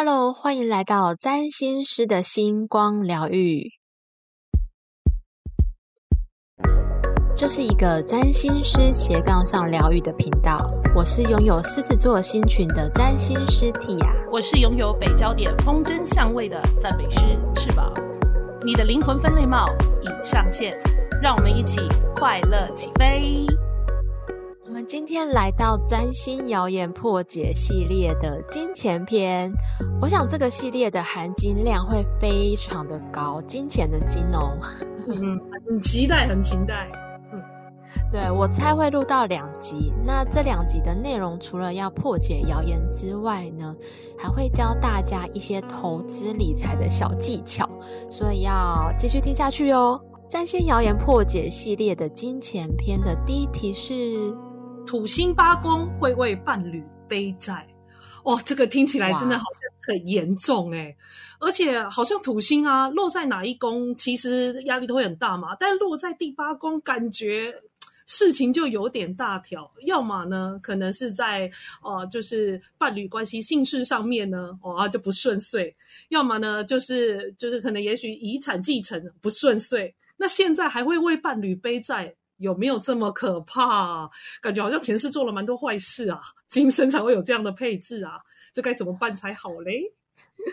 Hello，欢迎来到占星师的星光疗愈。这是一个占星师斜杠上疗愈的频道。我是拥有狮子座星群的占星师 Tia，我是拥有北焦点风筝相位的赞美师翅膀。你的灵魂分类帽已上线，让我们一起快乐起飞。今天来到占星谣言破解系列的金钱篇，我想这个系列的含金量会非常的高，金钱的金哦。嗯，很期待，很期待。对我猜会录到两集，那这两集的内容除了要破解谣言之外呢，还会教大家一些投资理财的小技巧，所以要继续听下去哦。占星谣言破解系列的金钱篇的第一题是：土星八宫会为伴侣背债。哇，这个听起来真的好像很严重哎，而且好像土星啊落在哪一宫，其实压力都会很大嘛，但落在第八宫，感觉。事情就有点大条，要么呢，可能是在呃，就是伴侣关系、性事上面呢，哦就不顺遂；要么呢，就是就是可能也许遗产继承不顺遂。那现在还会为伴侣背债，有没有这么可怕？感觉好像前世做了蛮多坏事啊，今生才会有这样的配置啊，这该怎么办才好嘞？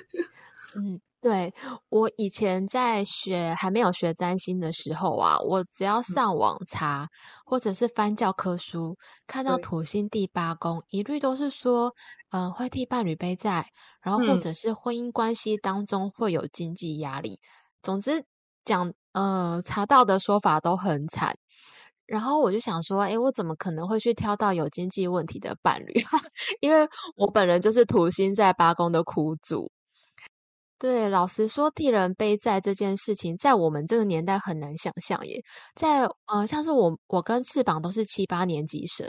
嗯。对我以前在学还没有学占星的时候啊，我只要上网查或者是翻教科书，看到土星第八宫，一律都是说，嗯，会替伴侣背债，然后或者是婚姻关系当中会有经济压力。总之讲，呃，查到的说法都很惨。然后我就想说，诶，我怎么可能会去挑到有经济问题的伴侣？因为我本人就是土星在八宫的苦主。对，老实说，替人背债这件事情，在我们这个年代很难想象耶。在呃，像是我，我跟翅膀都是七八年级生，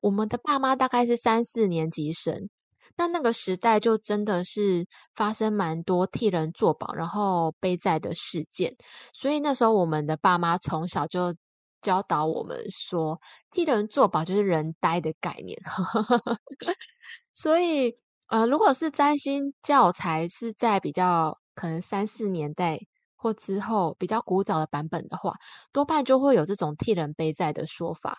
我们的爸妈大概是三四年级生。那那个时代就真的是发生蛮多替人做保，然后背债的事件。所以那时候我们的爸妈从小就教导我们说，替人做保就是人呆的概念。所以。呃，如果是占星教材是在比较可能三四年代或之后比较古早的版本的话，多半就会有这种替人背债的说法。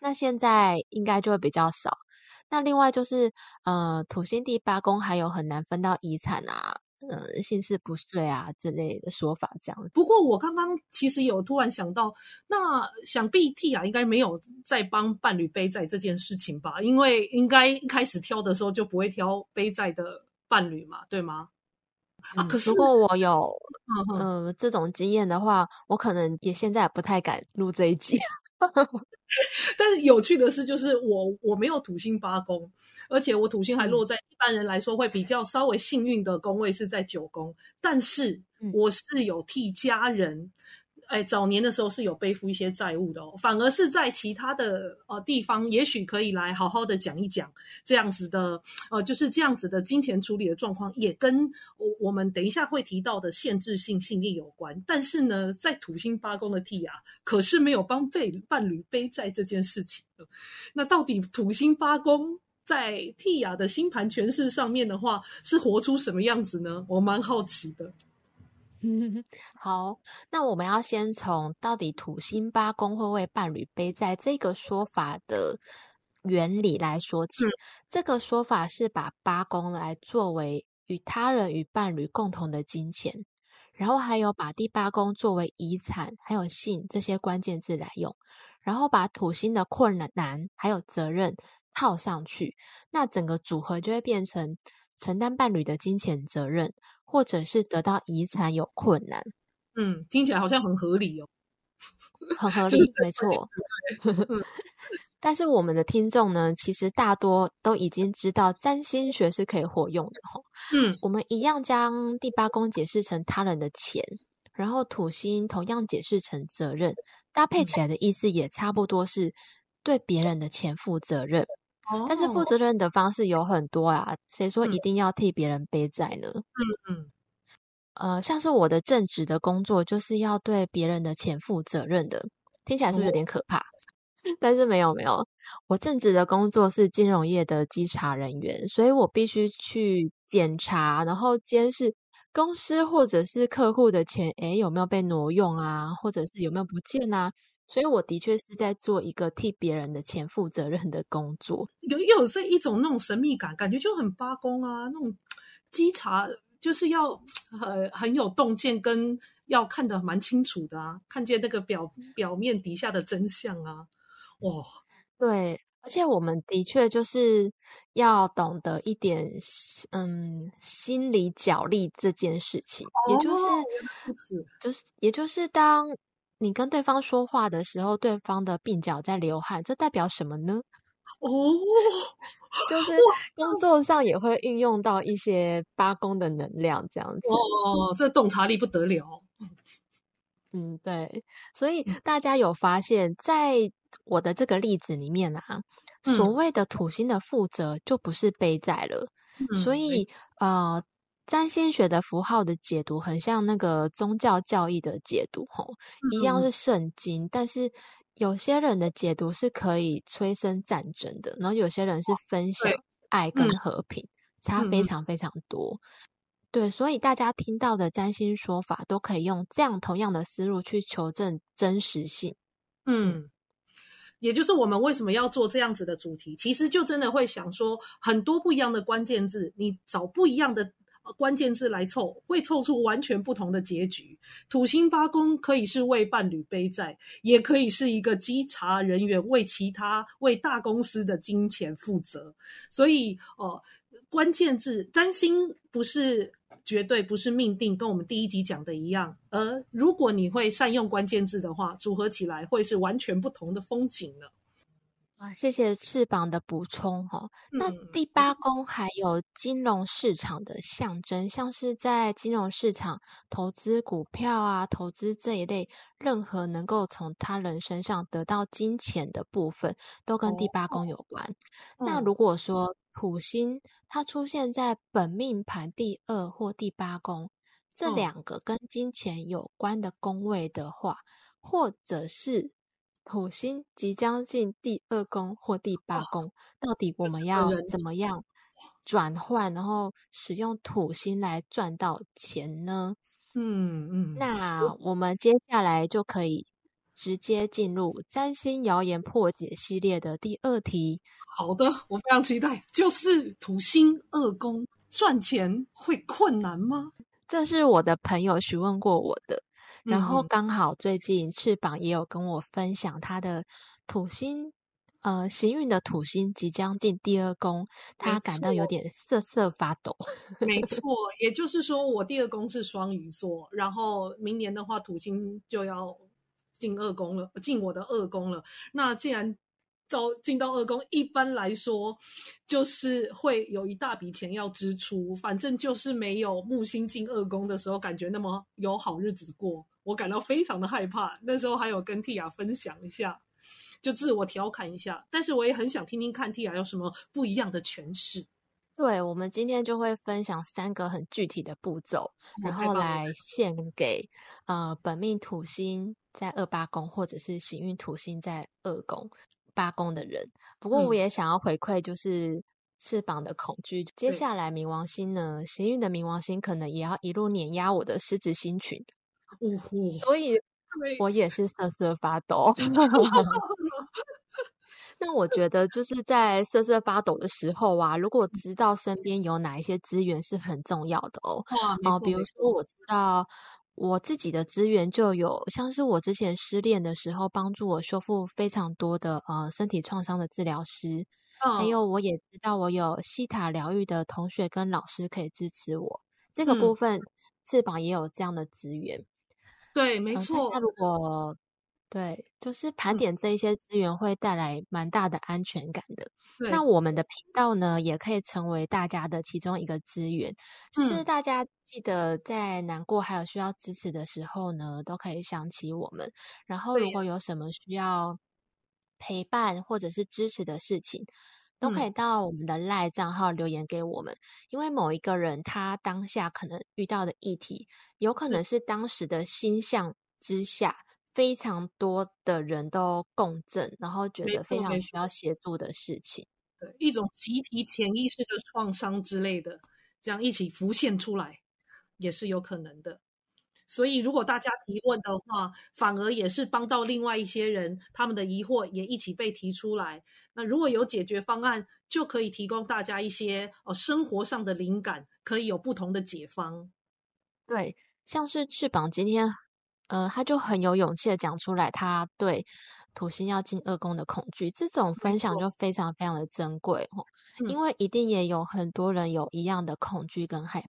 那现在应该就会比较少。那另外就是，呃，土星第八宫还有很难分到遗产啊。呃，心事不遂啊之类的说法，这样。不过我刚刚其实有突然想到，那想必 T 啊，应该没有在帮伴侣背债这件事情吧？因为应该一开始挑的时候就不会挑背债的伴侣嘛，对吗？啊，可是如果我有呃这种经验的话，我可能也现在不太敢录这一集。但是有趣的是，就是我我没有土星八宫，而且我土星还落在一般人来说会比较稍微幸运的宫位是在九宫，但是我是有替家人。哎，早年的时候是有背负一些债务的哦，反而是在其他的呃地方，也许可以来好好的讲一讲这样子的呃，就是这样子的金钱处理的状况，也跟我我们等一下会提到的限制性信念有关。但是呢，在土星八宫的 T 啊，可是没有帮背伴侣背债这件事情的。那到底土星八宫在 T 亚的星盘诠释上面的话，是活出什么样子呢？我蛮好奇的。好，那我们要先从到底土星八宫会为伴侣背债这个说法的原理来说起。这个说法是把八宫来作为与他人与伴侣共同的金钱，然后还有把第八宫作为遗产还有性这些关键字来用，然后把土星的困难还有责任套上去，那整个组合就会变成承担伴侣的金钱责任。或者是得到遗产有困难，嗯，听起来好像很合理哦，很合理，没错。但是我们的听众呢，其实大多都已经知道占星学是可以活用的哈。嗯，我们一样将第八宫解释成他人的钱，然后土星同样解释成责任，搭配起来的意思也差不多是对别人的钱负责任。但是负责任的方式有很多啊，谁说一定要替别人背债呢？嗯嗯，呃，像是我的正职的工作，就是要对别人的钱负责任的，听起来是不是有点可怕？但是没有没有，我正职的工作是金融业的稽查人员，所以我必须去检查，然后监视公司或者是客户的钱，诶有没有被挪用啊，或者是有没有不见啊？所以我的确是在做一个替别人的钱负责任的工作，有又有这一种那种神秘感，感觉就很八公啊，那种稽查就是要很很有洞见跟。要看得蛮清楚的啊，看见那个表表面底下的真相啊，哇，对，而且我们的确就是要懂得一点，嗯，心理角力这件事情，也就是就是，也就是当你跟对方说话的时候，对方的鬓角在流汗，这代表什么呢？哦，就是工作上也会运用到一些八宫的能量，这样子。哦，这洞察力不得了。嗯，对，所以大家有发现，在我的这个例子里面啊，所谓的土星的负责就不是背债了。所以，呃，占星学的符号的解读很像那个宗教教义的解读，吼，一样是圣经。但是有些人的解读是可以催生战争的，然后有些人是分享爱跟和平，差非常非常多。对，所以大家听到的占星说法都可以用这样同样的思路去求证真实性。嗯，也就是我们为什么要做这样子的主题，其实就真的会想说，很多不一样的关键字，你找不一样的关键字来凑，会凑出完全不同的结局。土星八宫可以是为伴侣背债，也可以是一个稽查人员为其他为大公司的金钱负责。所以，呃，关键字占星不是。绝对不是命定，跟我们第一集讲的一样。而如果你会善用关键字的话，组合起来会是完全不同的风景呢。啊，谢谢翅膀的补充哈。那第八宫还有金融市场的象征，像是在金融市场投资股票啊，投资这一类任何能够从他人身上得到金钱的部分，都跟第八宫有关。那如果说土星它出现在本命盘第二或第八宫这两个跟金钱有关的宫位的话，或者是。土星即将进第二宫或第八宫，到底我们要怎么样转换，然后使用土星来赚到钱呢？嗯嗯，那我们接下来就可以直接进入占星谣言破解系列的第二题。好的，我非常期待，就是土星二宫赚钱会困难吗？这是我的朋友询问过我的。然后刚好最近翅膀也有跟我分享他的土星，呃，行运的土星即将进第二宫，他感到有点瑟瑟发抖。没 错，也就是说我第二宫是双鱼座，然后明年的话土星就要进二宫了，进我的二宫了。那既然到进到二宫，一般来说就是会有一大笔钱要支出，反正就是没有木星进二宫的时候感觉那么有好日子过。我感到非常的害怕，那时候还有跟 Tia 分享一下，就自我调侃一下。但是我也很想听听看 Tia 有什么不一样的诠释。对，我们今天就会分享三个很具体的步骤，然后来献给呃本命土星在二八宫，或者是行运土星在二宫八宫的人。不过我也想要回馈，就是翅膀的恐惧。接下来冥王星呢，行运的冥王星可能也要一路碾压我的狮子星群。呜呼！所以，我也是瑟瑟发抖。那我觉得，就是在瑟瑟发抖的时候啊，如果知道身边有哪一些资源是很重要的哦。哦，比如说，我知道我自己的资源就有，像是我之前失恋的时候，帮助我修复非常多的呃身体创伤的治疗师。还有，我也知道我有西塔疗愈的同学跟老师可以支持我。这个部分，翅膀也有这样的资源。对，没错。那如果对，就是盘点这一些资源，会带来蛮大的安全感的。那我们的频道呢，也可以成为大家的其中一个资源。就是大家记得在难过还有需要支持的时候呢，都可以想起我们。然后，如果有什么需要陪伴或者是支持的事情，都可以到我们的赖账号留言给我们。因为某一个人他当下可能遇到的议题。有可能是当时的心象之下非常多的人都共振，然后觉得非常需要协助的事情。对，一种集体潜意识的创伤之类的，这样一起浮现出来，也是有可能的。所以，如果大家提问的话，反而也是帮到另外一些人，他们的疑惑也一起被提出来。那如果有解决方案，就可以提供大家一些哦生活上的灵感，可以有不同的解方。对，像是翅膀今天，呃，他就很有勇气的讲出来，他对土星要进二宫的恐惧，这种分享就非常非常的珍贵哦，因为一定也有很多人有一样的恐惧跟害。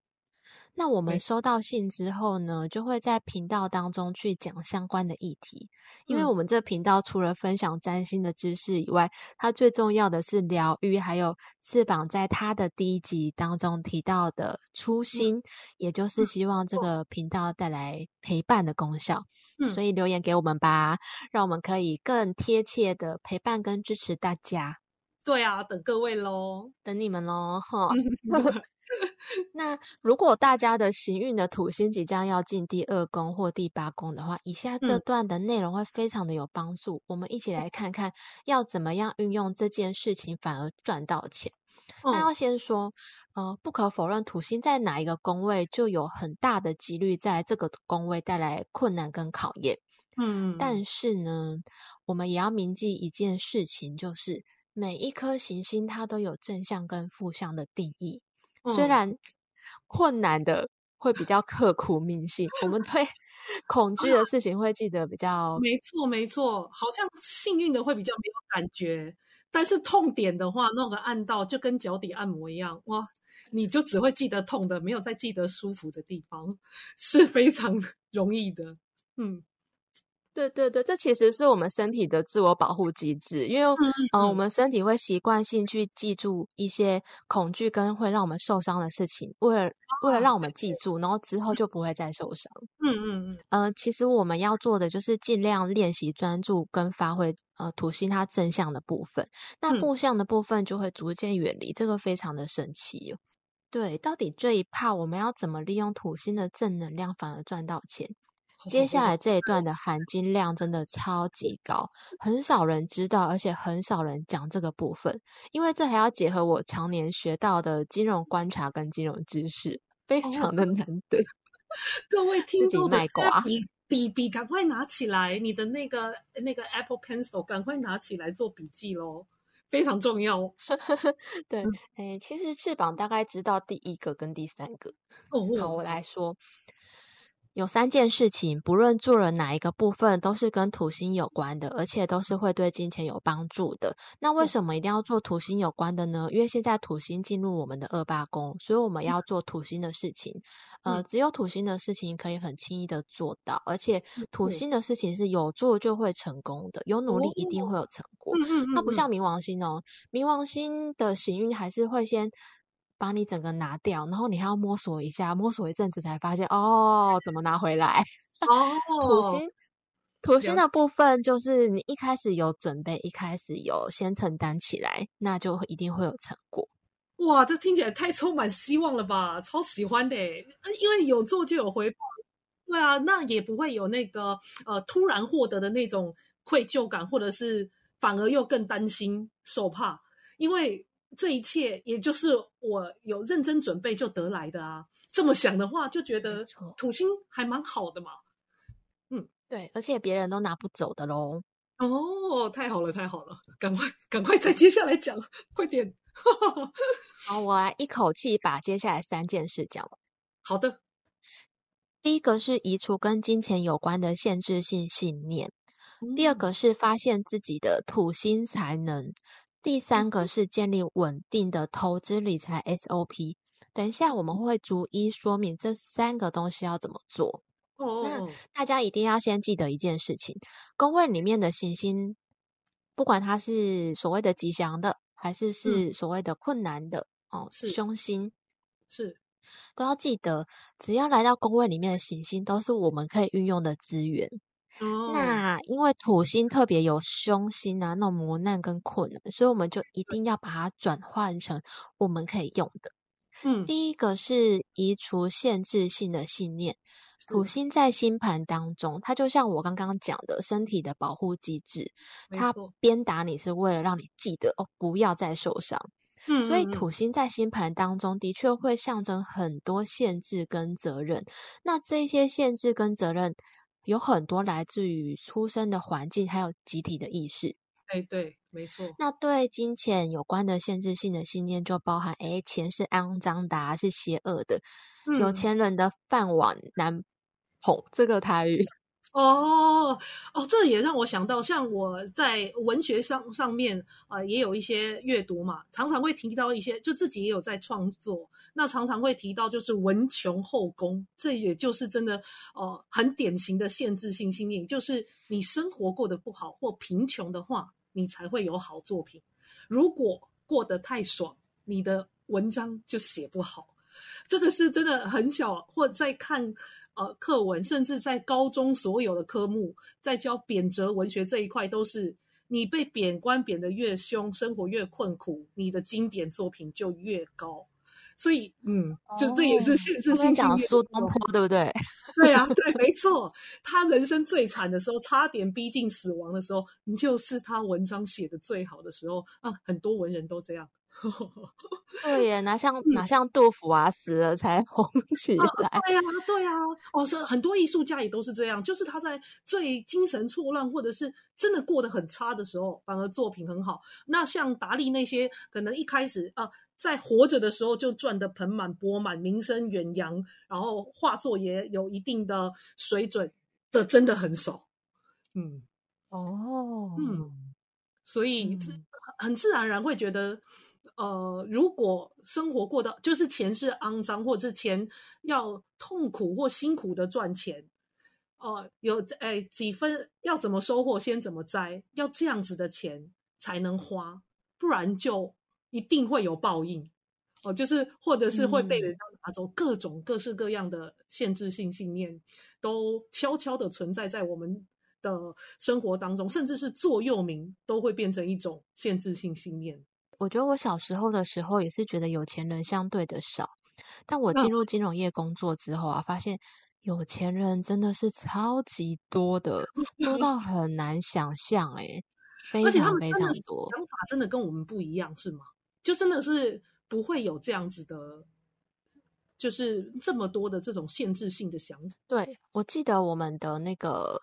那我们收到信之后呢，就会在频道当中去讲相关的议题，因为我们这频道除了分享占星的知识以外，它最重要的是疗愈，还有翅膀在它的第一集当中提到的初心，也就是希望这个频道带来陪伴的功效。所以留言给我们吧，让我们可以更贴切的陪伴跟支持大家。对啊，等各位喽，等你们喽，哈。那如果大家的行运的土星即将要进第二宫或第八宫的话，以下这段的内容会非常的有帮助。我们一起来看看要怎么样运用这件事情，反而赚到钱。那要先说，呃，不可否认，土星在哪一个宫位，就有很大的几率在这个宫位带来困难跟考验。嗯，但是呢，我们也要铭记一件事情，就是每一颗行星它都有正向跟负向的定义。虽然困难的会比较刻苦铭心，我们对 恐惧的 事情会记得比较。没错，没错，好像幸运的会比较没有感觉，但是痛点的话，弄个按到就跟脚底按摩一样，哇，你就只会记得痛的，没有再记得舒服的地方，是非常容易的。嗯。对对对，这其实是我们身体的自我保护机制，因为嗯，我们身体会习惯性去记住一些恐惧跟会让我们受伤的事情，为了为了让我们记住，然后之后就不会再受伤。嗯嗯嗯。呃，其实我们要做的就是尽量练习专注跟发挥呃土星它正向的部分，那负向的部分就会逐渐远离，这个非常的神奇。对，到底这一趴我们要怎么利用土星的正能量反而赚到钱？接下来这一段的含金量真的超级高，很少人知道，而且很少人讲这个部分，因为这还要结合我常年学到的金融观察跟金融知识，非常的难得。各位听众的笔笔笔赶快拿起来，你的那个那个 Apple Pencil 赶快拿起来做笔记喽，非常重要。对，哎，其实翅膀大概知道第一个跟第三个。好，我来说。有三件事情，不论做了哪一个部分，都是跟土星有关的，而且都是会对金钱有帮助的。那为什么一定要做土星有关的呢？因为现在土星进入我们的二八宫，所以我们要做土星的事情。呃，只有土星的事情可以很轻易的做到，而且土星的事情是有做就会成功的，有努力一定会有成果。它不像冥王星哦，冥王星的行运还是会先。把你整个拿掉，然后你还要摸索一下，摸索一阵子才发现哦，怎么拿回来？哦，土星，土星的部分就是你一开始有准备，一开始有先承担起来，那就一定会有成果。哇，这听起来太充满希望了吧？超喜欢的，因为有做就有回报。对啊，那也不会有那个呃突然获得的那种愧疚感，或者是反而又更担心受怕，因为。这一切也就是我有认真准备就得来的啊！这么想的话，就觉得土星还蛮好的嘛。嗯，对，而且别人都拿不走的喽。哦，太好了，太好了！赶快，赶快再接下来讲，快点。好，我来一口气把接下来三件事讲完。好的，第一个是移除跟金钱有关的限制性信念，第二个是发现自己的土星才能。第三个是建立稳定的投资理财 SOP。等一下我们会逐一说明这三个东西要怎么做。哦那大家一定要先记得一件事情：工位里面的行星，不管它是所谓的吉祥的，还是是所谓的困难的哦，凶星是都要记得，只要来到宫位里面的行星，都是我们可以运用的资源。那因为土星特别有凶星啊，那种磨难跟困难，所以我们就一定要把它转换成我们可以用的。嗯，第一个是移除限制性的信念。土星在星盘当中，它就像我刚刚讲的，身体的保护机制，它鞭打你是为了让你记得哦，不要再受伤。嗯，所以土星在星盘当中的确会象征很多限制跟责任。那这些限制跟责任有很多来自于出生的环境，还有集体的意识。哎，对，没错。那对金钱有关的限制性的信念，就包含：哎，钱是肮脏的，是邪恶的，有钱人的饭碗难捧。这个台语。哦哦，这也让我想到，像我在文学上上面啊，也有一些阅读嘛，常常会提到一些，就自己也有在创作，那常常会提到就是文穷后宫，这也就是真的呃很典型的限制性信念，就是你生活过得不好或贫穷的话，你才会有好作品；如果过得太爽，你的文章就写不好。这个是真的很小，或在看。呃，课文甚至在高中所有的科目，在教贬谪文学这一块，都是你被贬官贬得越凶，生活越困苦，你的经典作品就越高。所以，嗯，就这也是限制性讲苏东坡，对不对？对啊，对，没错。他人生最惨的时候，差点逼近死亡的时候，你就是他文章写的最好的时候啊。很多文人都这样。对耶，哪像哪像杜甫啊，死了才红起来。对呀，对呀。哦，是很多艺术家也都是这样，就是他在最精神错乱，或者是真的过得很差的时候，反而作品很好。那像达利那些，可能一开始啊，在活着的时候就赚得盆满钵满，名声远扬，然后画作也有一定的水准的，真的很少。嗯，哦，嗯，所以很自然而然会觉得。呃，如果生活过得就是钱是肮脏，或者是钱要痛苦或辛苦的赚钱，呃，有哎几分要怎么收获，先怎么栽，要这样子的钱才能花，不然就一定会有报应。哦，就是或者是会被人家拿走，各种各式各样的限制性信念都悄悄的存在在我们的生活当中，甚至是座右铭都会变成一种限制性信念。我觉得我小时候的时候也是觉得有钱人相对的少，但我进入金融业工作之后啊，发现有钱人真的是超级多的，多到很难想象哎，非常非常多。想法真的跟我们不一样是吗？就真的是不会有这样子的，就是这么多的这种限制性的想法。对我记得我们的那个。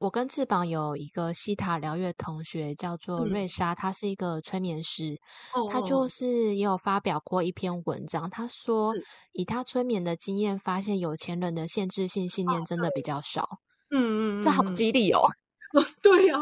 我跟翅膀有一个西塔疗愈同学，叫做瑞莎，她是一个催眠师，她就是也有发表过一篇文章，她说以她催眠的经验，发现有钱人的限制性信念真的比较少。嗯嗯，这好激励哦。对呀，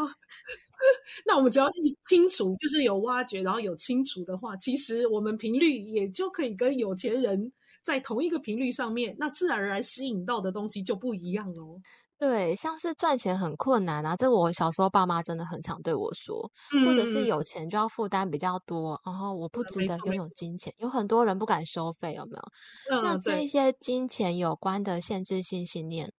那我们只要是清楚，就是有挖掘，然后有清楚的话，其实我们频率也就可以跟有钱人在同一个频率上面，那自然而然吸引到的东西就不一样哦。对，像是赚钱很困难啊，这我小时候爸妈真的很常对我说，或者是有钱就要负担比较多，然后我不值得拥有金钱，有很多人不敢收费，有没有？那这一些金钱有关的限制性信念，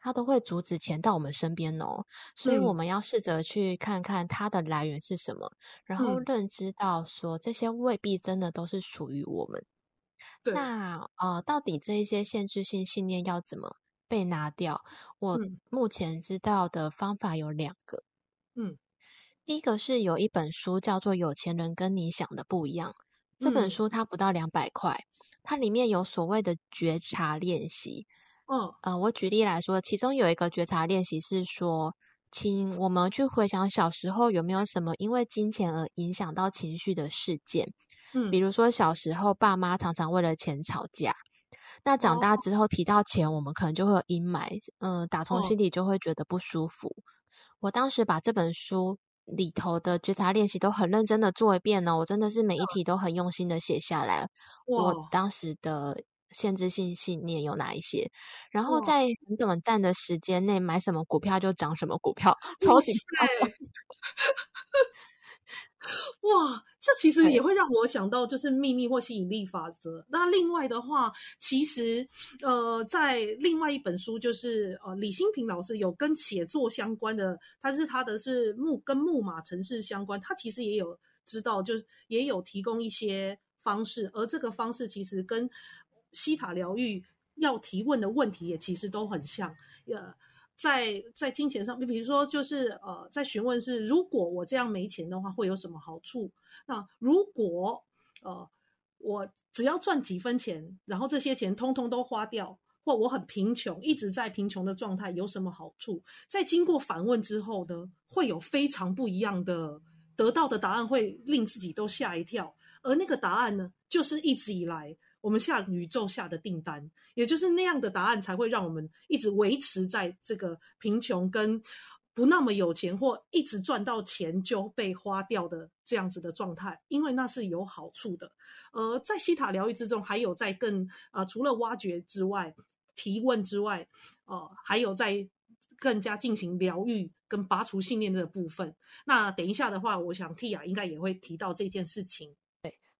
它都会阻止钱到我们身边哦，所以我们要试着去看看它的来源是什么，然后认知到说这些未必真的都是属于我们。那呃，到底这一些限制性信念要怎么？被拿掉。我目前知道的方法有两个。嗯，第一个是有一本书叫做《有钱人跟你想的不一样》。这本书它不到两百块，它里面有所谓的觉察练习。嗯，呃，我举例来说，其中有一个觉察练习是说，请我们去回想小时候有没有什么因为金钱而影响到情绪的事件。嗯，比如说小时候爸妈常常为了钱吵架。那长大之后提到钱，我们可能就会有阴霾，嗯，打从心底就会觉得不舒服。我当时把这本书里头的觉察练习都很认真的做一遍呢，我真的是每一题都很用心的写下来。我当时的限制性信念有哪一些？然后在很短暂的时间内买什么股票就涨什么股票，超级快。哇，这其实也会让我想到，就是秘密或吸引力法则。那另外的话，其实呃，在另外一本书，就是呃，李新平老师有跟写作相关的，他是他的是木跟木马城市相关，他其实也有知道，就是也有提供一些方式，而这个方式其实跟西塔疗愈要提问的问题也其实都很像。呃，在在金钱上，比如说就是呃，在询问是如果我这样没钱的话，会有什么好处？那如果呃我只要赚几分钱，然后这些钱通通都花掉，或我很贫穷，一直在贫穷的状态，有什么好处？在经过反问之后呢，会有非常不一样的得到的答案，会令自己都吓一跳。而那个答案呢，就是一直以来我们下宇宙下的订单，也就是那样的答案，才会让我们一直维持在这个贫穷跟不那么有钱，或一直赚到钱就被花掉的这样子的状态，因为那是有好处的。呃，在西塔疗愈之中，还有在更呃，除了挖掘之外，提问之外，呃，还有在更加进行疗愈跟拔除信念这个部分。那等一下的话，我想 Tia 应该也会提到这件事情。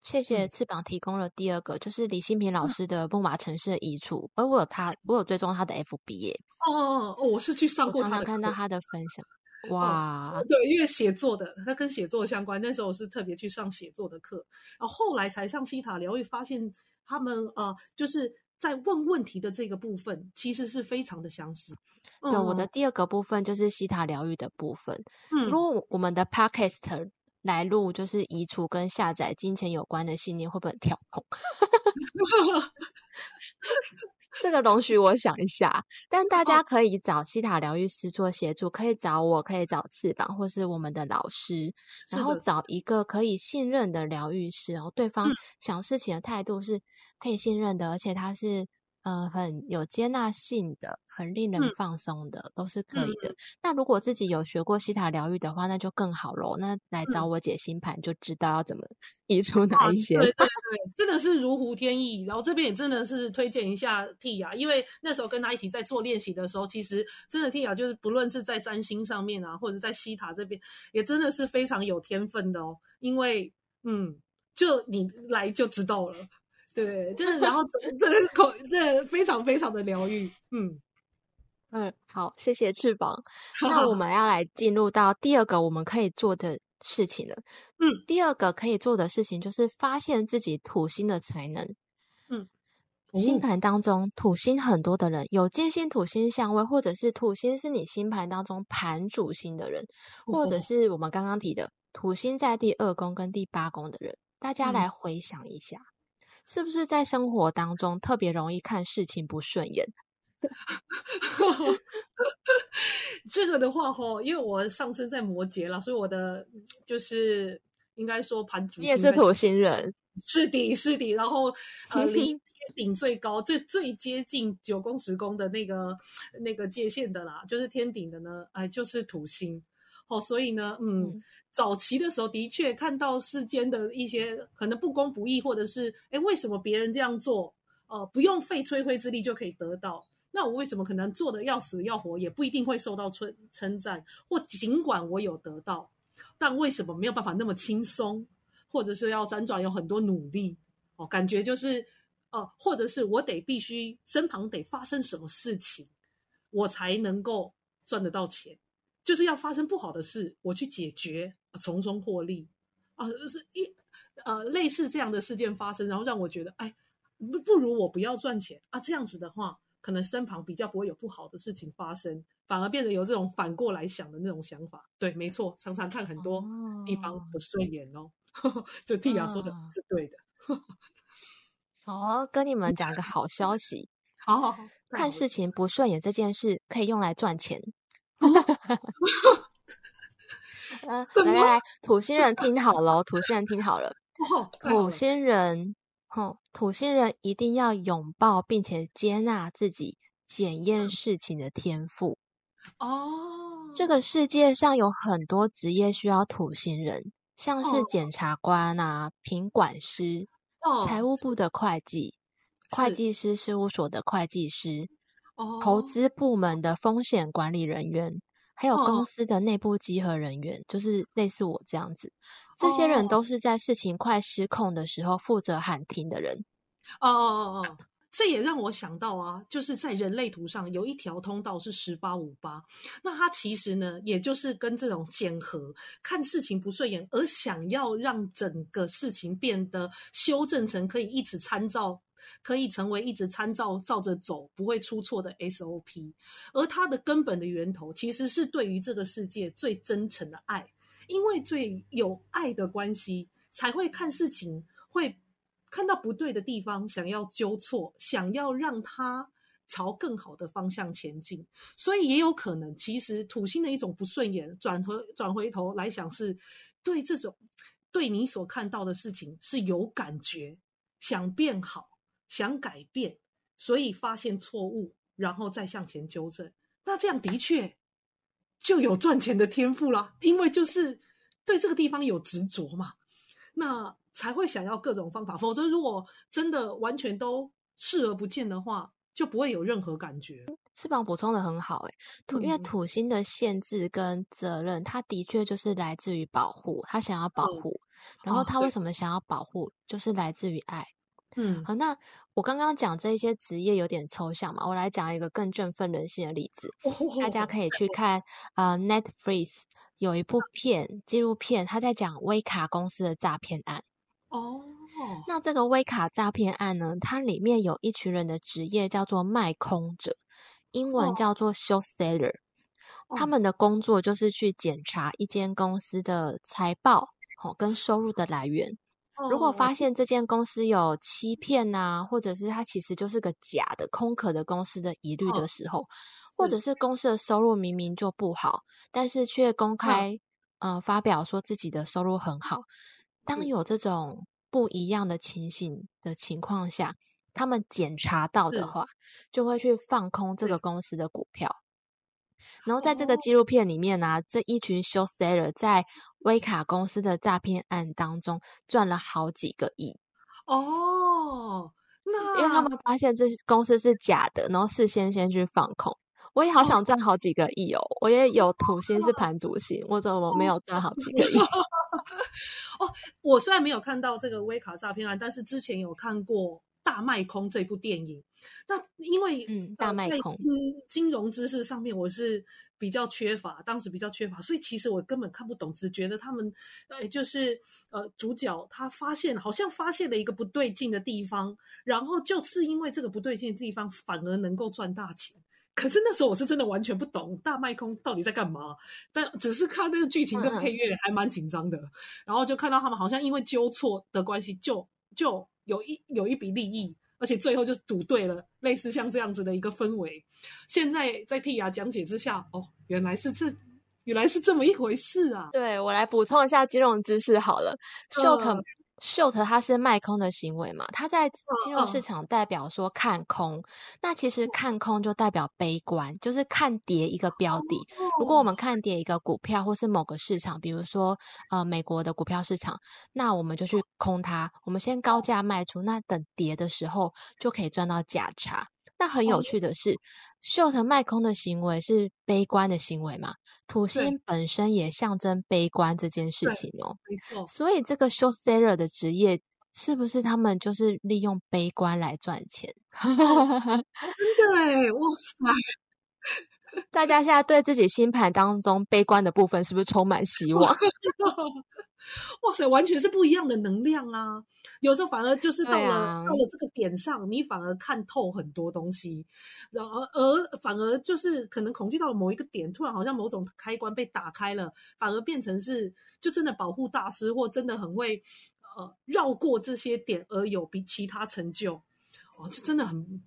谢谢翅膀提供了第二个，就是李新平老师的木马城市的遗嘱，而我有他，我有追踪他的 FB 耶。哦哦哦，我是去上过，常常看到他的分享。哇，对，因为写作的，他跟写作相关。那时候我是特别去上写作的课，然后后来才上西塔疗愈，发现他们呃，就是在问问题的这个部分，其实是非常的相似。对，我的第二个部分就是西塔疗愈的部分。嗯，如果我们的 Podcast。来录就是移除跟下载金钱有关的信念，会不会很跳动？这个容许我想一下。但大家可以找西塔疗愈师做协助，可以找我，可以找翅膀，或是我们的老师，然后找一个可以信任的疗愈师，然后对方想事情的态度是可以信任的，而且他是。呃，很有接纳性的，很令人放松的，都是可以的。那如果自己有学过西塔疗愈的话，那就更好喽。那来找我解星盘，就知道要怎么移出哪一些。对对对，真的是如虎添翼。然后这边也真的是推荐一下 Tia，因为那时候跟他一起在做练习的时候，其实真的 Tia 就是不论是在占星上面啊，或者在西塔这边，也真的是非常有天分的哦。因为嗯，就你来就知道了。对，就是然后这这口这非常非常的疗愈，嗯嗯，好，谢谢翅膀。那我们要来进入到第二个我们可以做的事情了。嗯，第二个可以做的事情就是发现自己土星的才能。嗯，星盘当中土星很多的人有金星土星相位，或者是土星是你星盘当中盘主星的人，或者是我们刚刚提的土星在第二宫跟第八宫的人，大家来回想一下。是不是在生活当中特别容易看事情不顺眼？这个的话，哈，因为我上升在摩羯了，所以我的就是应该说盘主也是土星人，是的，是的。然后呃，离 天顶最高、最最接近九宫十宫的那个那个界限的啦，就是天顶的呢，哎，就是土星。哦，所以呢，嗯，早期的时候的确看到世间的一些可能不公不义，或者是哎，为什么别人这样做，呃，不用费吹灰之力就可以得到？那我为什么可能做的要死要活，也不一定会受到称称赞？或尽管我有得到，但为什么没有办法那么轻松？或者是要辗转有很多努力？哦，感觉就是，呃，或者是我得必须身旁得发生什么事情，我才能够赚得到钱。就是要发生不好的事，我去解决，从中获利啊，就是一呃类似这样的事件发生，然后让我觉得，哎，不不如我不要赚钱啊，这样子的话，可能身旁比较不会有不好的事情发生，反而变得有这种反过来想的那种想法。对，没错，常常看很多地方不顺眼哦，就蒂亚说的是对的。哦，跟你们讲个好消息，好好好，看事情不顺眼这件事可以用来赚钱。呃，来来来，土星人听好了，土星人听好了，土星人，吼，土星人一定要拥抱并且接纳自己检验事情的天赋。哦，这个世界上有很多职业需要土星人，像是检察官啊、品管师、财务部的会计、会计师事务所的会计师。投资部门的风险管理人员，还有公司的内部稽核人员，就是类似我这样子，这些人都是在事情快失控的时候负责喊停的人。哦哦哦哦，这也让我想到啊，就是在人类图上有一条通道是十八五八，那它其实呢，也就是跟这种检核看事情不顺眼，而想要让整个事情变得修正成可以一直参照。可以成为一直参照照着走不会出错的 SOP。而它的根本的源头其实是对于这个世界最真诚的爱，因为最有爱的关系，才会看事情会看到不对的地方，想要纠错，想要让它。朝更好的方向前进，所以也有可能，其实土星的一种不顺眼，转回转回头来想，是对这种对你所看到的事情是有感觉，想变好，想改变，所以发现错误，然后再向前纠正。那这样的确就有赚钱的天赋啦，因为就是对这个地方有执着嘛，那才会想要各种方法。否则，如果真的完全都视而不见的话，就不会有任何感觉。翅膀补充的很好，诶土因为土星的限制跟责任，它的确就是来自于保护，他想要保护。然后他为什么想要保护，就是来自于爱。嗯，好，那我刚刚讲这些职业有点抽象嘛，我来讲一个更振奋人心的例子。大家可以去看呃 Netflix 有一部片纪录片，他在讲威卡公司的诈骗案。哦。那这个威卡诈骗案呢？它里面有一群人的职业叫做卖空者，英文叫做 short seller。他们的工作就是去检查一间公司的财报，哦，跟收入的来源。如果发现这间公司有欺骗呐，或者是它其实就是个假的、空壳的公司的疑虑的时候，或者是公司的收入明明就不好，但是却公开嗯发表说自己的收入很好，当有这种。不一样的情形的情况下，他们检查到的话，就会去放空这个公司的股票。然后在这个纪录片里面呢，这一群 short seller 在威卡公司的诈骗案当中赚了好几个亿。哦，那因为他们发现这公司是假的，然后事先先去放空。我也好想赚好几个亿哦！我也有土星是 盘主星，我怎么没有赚好几个亿？哦，我虽然没有看到这个威卡诈骗案，但是之前有看过《大卖空》这部电影。那因为嗯，大卖空金融知识上面我是比较缺乏，当时比较缺乏，所以其实我根本看不懂，只觉得他们呃，就是呃，主角他发现好像发现了一个不对劲的地方，然后就是因为这个不对劲的地方，反而能够赚大钱。可是那时候我是真的完全不懂大麦空到底在干嘛，但只是看那个剧情跟配乐还蛮紧张的，然后就看到他们好像因为纠错的关系，就就有一有一笔利益，而且最后就赌对了，类似像这样子的一个氛围。现在在替牙讲解之下，哦，原来是这原来是这么一回事啊！对我来补充一下金融知识好了，秀腾。Short 它是卖空的行为嘛？它在金融市场代表说看空，那其实看空就代表悲观，就是看跌一个标的。如果我们看跌一个股票或是某个市场，比如说呃美国的股票市场，那我们就去空它，我们先高价卖出，那等跌的时候就可以赚到价差。那很有趣的是。Short 卖空的行为是悲观的行为嘛？土星本身也象征悲观这件事情哦，没错。所以这个 short seller 的职业是不是他们就是利用悲观来赚钱？真的哇塞！大家现在对自己星盘当中悲观的部分是不是充满希望？哇塞，完全是不一样的能量啊！有时候反而就是到了到了这个点上，你反而看透很多东西，然而而反而就是可能恐惧到了某一个点，突然好像某种开关被打开了，反而变成是就真的保护大师，或真的很会呃绕过这些点而有比其他成就哦，这真的很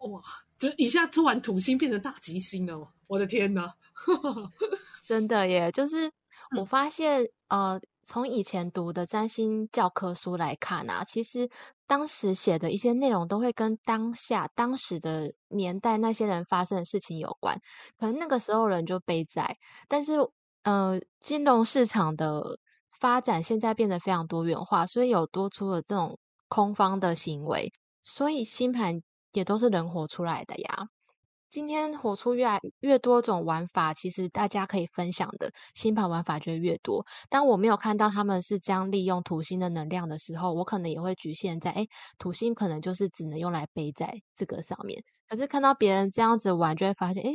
哇！就一下突然土星变成大吉星了，我的天哪！真的耶，就是我发现呃。从以前读的占星教科书来看啊，其实当时写的一些内容都会跟当下、当时的年代那些人发生的事情有关。可能那个时候人就悲在，但是呃，金融市场的发展现在变得非常多元化，所以有多出了这种空方的行为，所以星盘也都是人活出来的呀。今天活出越来越多种玩法，其实大家可以分享的星盘玩法就会越多。当我没有看到他们是这样利用土星的能量的时候，我可能也会局限在，哎，土星可能就是只能用来背在这个上面。可是看到别人这样子玩，就会发现，哎，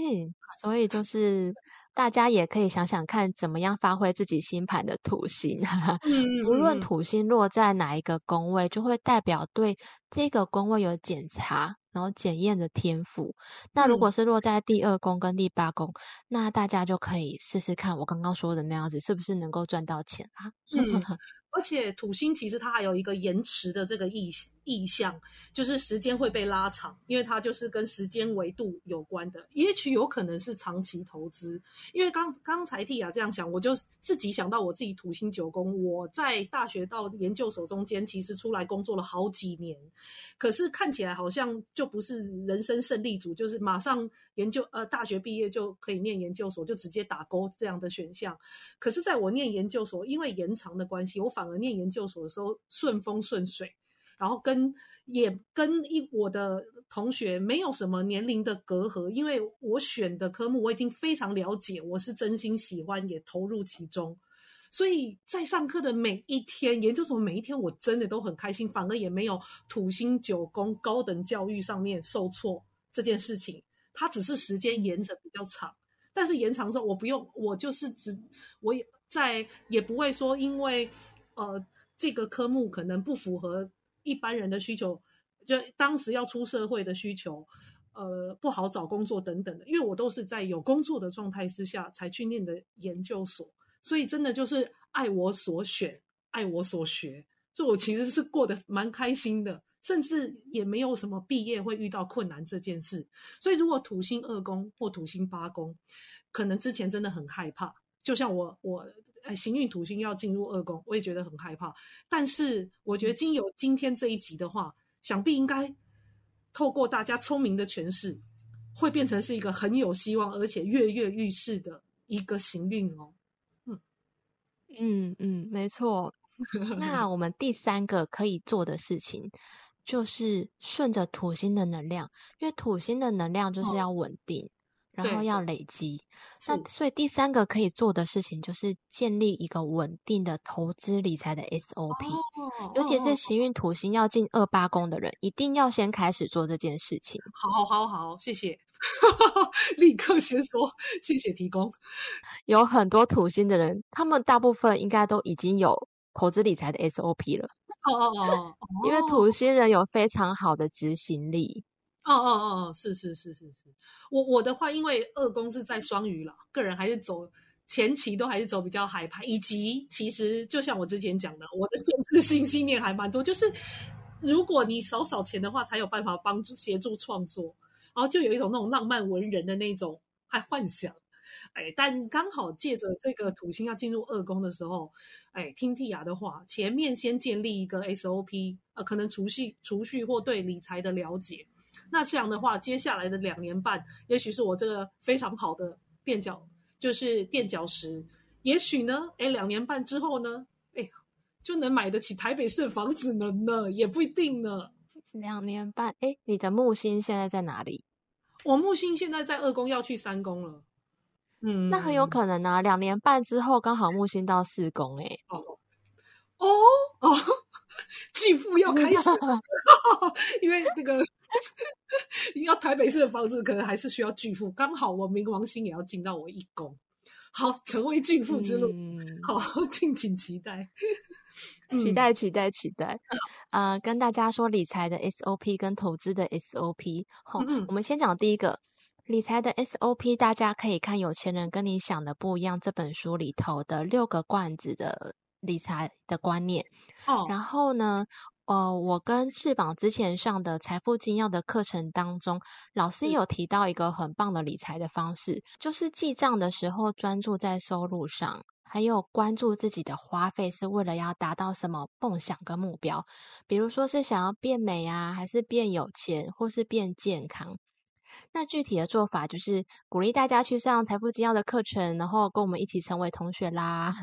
所以就是大家也可以想想看，怎么样发挥自己星盘的土星。不论土星落在哪一个宫位，就会代表对这个宫位有检查，然后检验的天赋。那如果是落在第二宫跟第八宫，那大家就可以试试看我刚刚说的那样子，是不是能够赚到钱啊？而且土星其实它还有一个延迟的这个意意向，就是时间会被拉长，因为它就是跟时间维度有关的。也许有可能是长期投资，因为刚刚才蒂亚这样想，我就自己想到我自己土星九宫，我在大学到研究所中间，其实出来工作了好几年，可是看起来好像就不是人生胜利组，就是马上研究呃大学毕业就可以念研究所，就直接打勾这样的选项。可是在我念研究所，因为延长的关系，我反而念研究所的时候顺风顺水。然后跟也跟一我的同学没有什么年龄的隔阂，因为我选的科目我已经非常了解，我是真心喜欢，也投入其中，所以在上课的每一天，研究所每一天，我真的都很开心，反而也没有土星九宫高等教育上面受挫这件事情，它只是时间延长比较长，但是延长之后我不用，我就是只我也在也不会说因为呃这个科目可能不符合。一般人的需求，就当时要出社会的需求，呃，不好找工作等等的。因为我都是在有工作的状态之下才去念的研究所，所以真的就是爱我所选，爱我所学。就我其实是过得蛮开心的，甚至也没有什么毕业会遇到困难这件事。所以如果土星二宫或土星八宫，可能之前真的很害怕。就像我我。哎，行运土星要进入二宫，我也觉得很害怕。但是我觉得，经由今天这一集的话，想必应该透过大家聪明的诠释，会变成是一个很有希望，而且跃跃欲试的一个行运哦。嗯嗯嗯，没错。那我们第三个可以做的事情，就是顺着土星的能量，因为土星的能量就是要稳定。然后要累积，那所以第三个可以做的事情就是建立一个稳定的投资理财的 SOP，尤其是行运土星要进二八宫的人，一定要先开始做这件事情。好，好，好，谢谢，立刻先说谢谢提供。有很多土星的人，他们大部分应该都已经有投资理财的 SOP 了。哦哦哦，因为土星人有非常好的执行力。哦哦哦哦，是是是是是，我我的话，因为二宫是在双鱼了，个人还是走前期都还是走比较海派，以及其实就像我之前讲的，我的限制性信念还蛮多，就是如果你少少钱的话，才有办法帮助协助创作，然后就有一种那种浪漫文人的那种还幻想，哎，但刚好借着这个土星要进入二宫的时候，哎，听蒂亚的话，前面先建立一个 SOP，呃，可能储蓄储蓄或对理财的了解。那这样的话，接下来的两年半，也许是我这个非常好的垫脚，就是垫脚石。也许呢，哎，两年半之后呢，哎，就能买得起台北市的房子了呢，也不一定呢。两年半，哎，你的木星现在在哪里？我木星现在在二宫，要去三宫了。嗯，那很有可能啊，两年半之后刚好木星到四宫，哎。哦哦哦，巨富要开始，因为那个。要台北市的房子，可能还是需要巨富。刚好我冥王星也要进到我一宫，好成为巨富之路。嗯好，敬请期待，期待，期待，期待。呃，跟大家说理财的 SOP 跟投资的 SOP。好，我们先讲第一个理财的 SOP，大家可以看《有钱人跟你想的不一样》这本书里头的六个罐子的理财的观念。哦，然后呢？呃，我跟翅膀之前上的财富精要的课程当中，老师有提到一个很棒的理财的方式，就是记账的时候专注在收入上，还有关注自己的花费是为了要达到什么梦想跟目标，比如说是想要变美啊，还是变有钱，或是变健康。那具体的做法就是鼓励大家去上财富精要的课程，然后跟我们一起成为同学啦。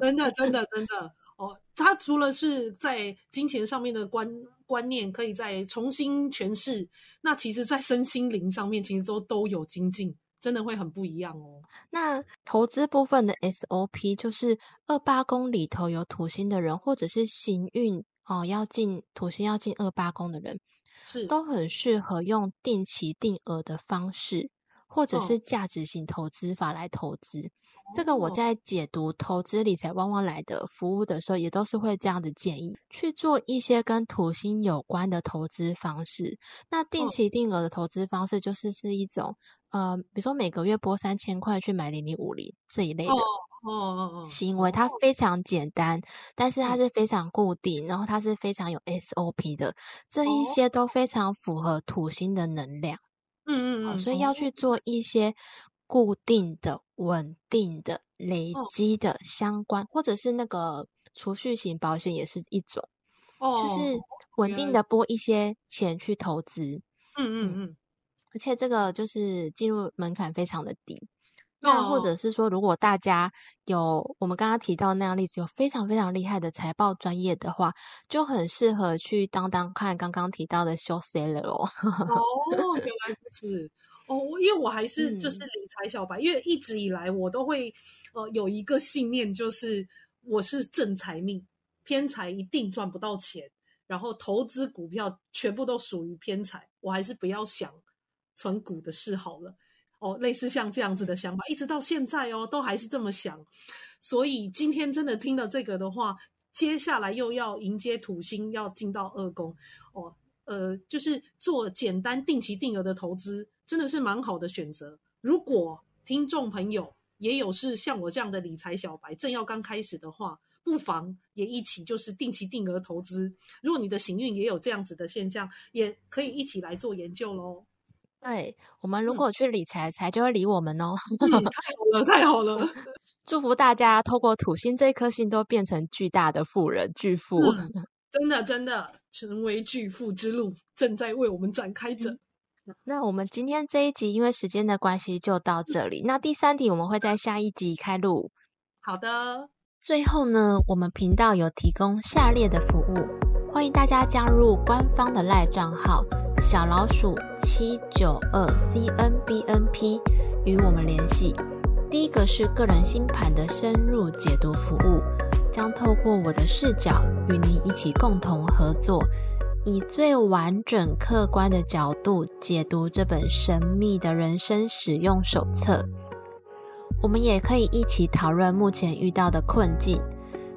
真的，真的，真的。哦，他除了是在金钱上面的观观念可以再重新诠释，那其实在身心灵上面其实都都有精进，真的会很不一样哦。那投资部分的 SOP 就是二八宫里头有土星的人，或者是行运哦要进土星要进二八宫的人，是都很适合用定期定额的方式。或者是价值型投资法来投资。这个我在解读投资理财旺旺来的服务的时候，也都是会这样的建议去做一些跟土星有关的投资方式。那定期定额的投资方式，就是是一种呃，比如说每个月拨三千块去买零零五零这一类的哦行为，它非常简单，但是它是非常固定，然后它是非常有 SOP 的，这一些都非常符合土星的能量。嗯嗯嗯，所以要去做一些。固定的、稳定的、累积的相关，或者是那个储蓄型保险也是一种，就是稳定的拨一些钱去投资。嗯嗯嗯，而且这个就是进入门槛非常的低。那或者是说，如果大家有我们刚刚提到那样例子，有非常非常厉害的财报专业的话，就很适合去当当看刚刚提到的 show seller 哦。哦，原来如此。哦，因为我还是就是理财小白，因为一直以来我都会呃有一个信念，就是我是正财命，偏财一定赚不到钱，然后投资股票全部都属于偏财，我还是不要想存股的事好了。哦，类似像这样子的想法，一直到现在哦，都还是这么想。所以今天真的听了这个的话，接下来又要迎接土星要进到二宫哦。呃，就是做简单定期定额的投资，真的是蛮好的选择。如果听众朋友也有是像我这样的理财小白，正要刚开始的话，不妨也一起就是定期定额投资。如果你的行运也有这样子的现象，也可以一起来做研究喽。对我们如果去理财，财就会理我们哦。太好了，太好了！祝福大家透过土星这颗星，都变成巨大的富人巨富。真的，真的。成为巨富之路正在为我们展开着。那我们今天这一集因为时间的关系就到这里。那第三题我们会在下一集开录。好的。最后呢，我们频道有提供下列的服务，欢迎大家加入官方的赖账号小老鼠七九二 C N B N P 与我们联系。第一个是个人星盘的深入解读服务。将透过我的视角与您一起共同合作，以最完整、客观的角度解读这本神秘的人生使用手册。我们也可以一起讨论目前遇到的困境，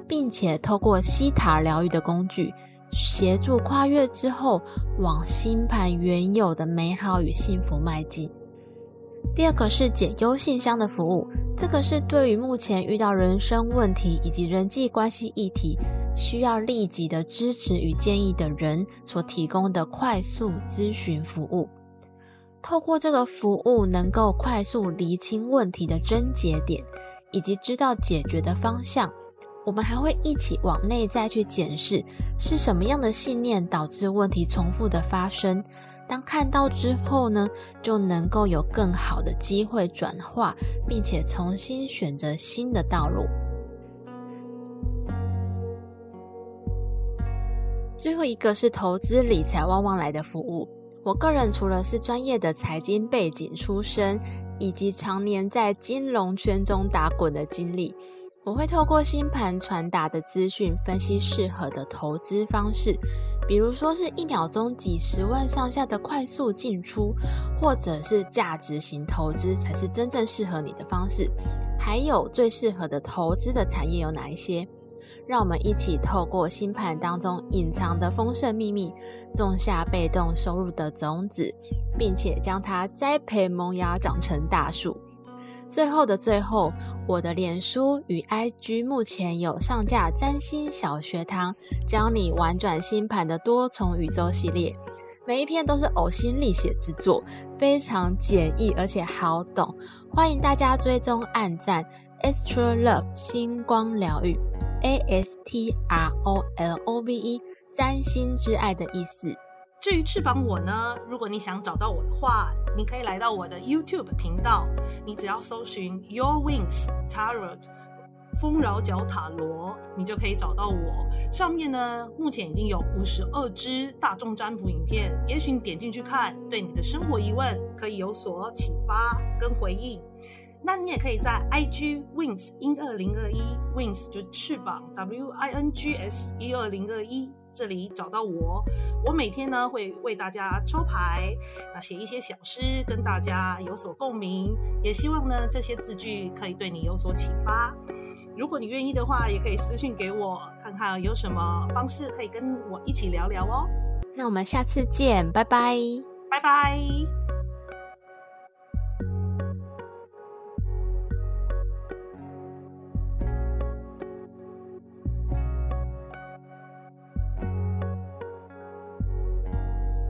并且透过西塔疗愈的工具，协助跨越之后往星盘原有的美好与幸福迈进。第二个是解忧信箱的服务。这个是对于目前遇到人生问题以及人际关系议题需要立即的支持与建议的人所提供的快速咨询服务。透过这个服务，能够快速厘清问题的症结点，以及知道解决的方向。我们还会一起往内在去检视，是什么样的信念导致问题重复的发生。当看到之后呢，就能够有更好的机会转化，并且重新选择新的道路。最后一个是投资理财旺旺来的服务。我个人除了是专业的财经背景出身，以及常年在金融圈中打滚的经历。我会透过星盘传达的资讯，分析适合的投资方式，比如说是一秒钟几十万上下的快速进出，或者是价值型投资才是真正适合你的方式。还有最适合的投资的产业有哪一些？让我们一起透过星盘当中隐藏的丰盛秘密，种下被动收入的种子，并且将它栽培萌芽，长成大树。最后的最后，我的脸书与 IG 目前有上架占星小学堂，教你玩转星盘的多重宇宙系列，每一篇都是呕心沥血之作，非常简易而且好懂，欢迎大家追踪按赞。Extra Love 星光疗愈，A S T R O L O V E 占星之爱的意思。至于翅膀我呢？如果你想找到我的话，你可以来到我的 YouTube 频道，你只要搜寻 Your Wings Tarot 丰饶角塔罗，你就可以找到我。上面呢，目前已经有五十二支大众占卜影片，也许你点进去看，对你的生活疑问可以有所启发跟回应。那你也可以在 IG Wings 一二零二一 Wings 就翅膀 W I N G S 一二零二一。这里找到我。我每天呢会为大家抽牌，那写一些小诗，跟大家有所共鸣。也希望呢这些字句可以对你有所启发。如果你愿意的话，也可以私信给我，看看有什么方式可以跟我一起聊聊哦。那我们下次见，拜拜，拜拜。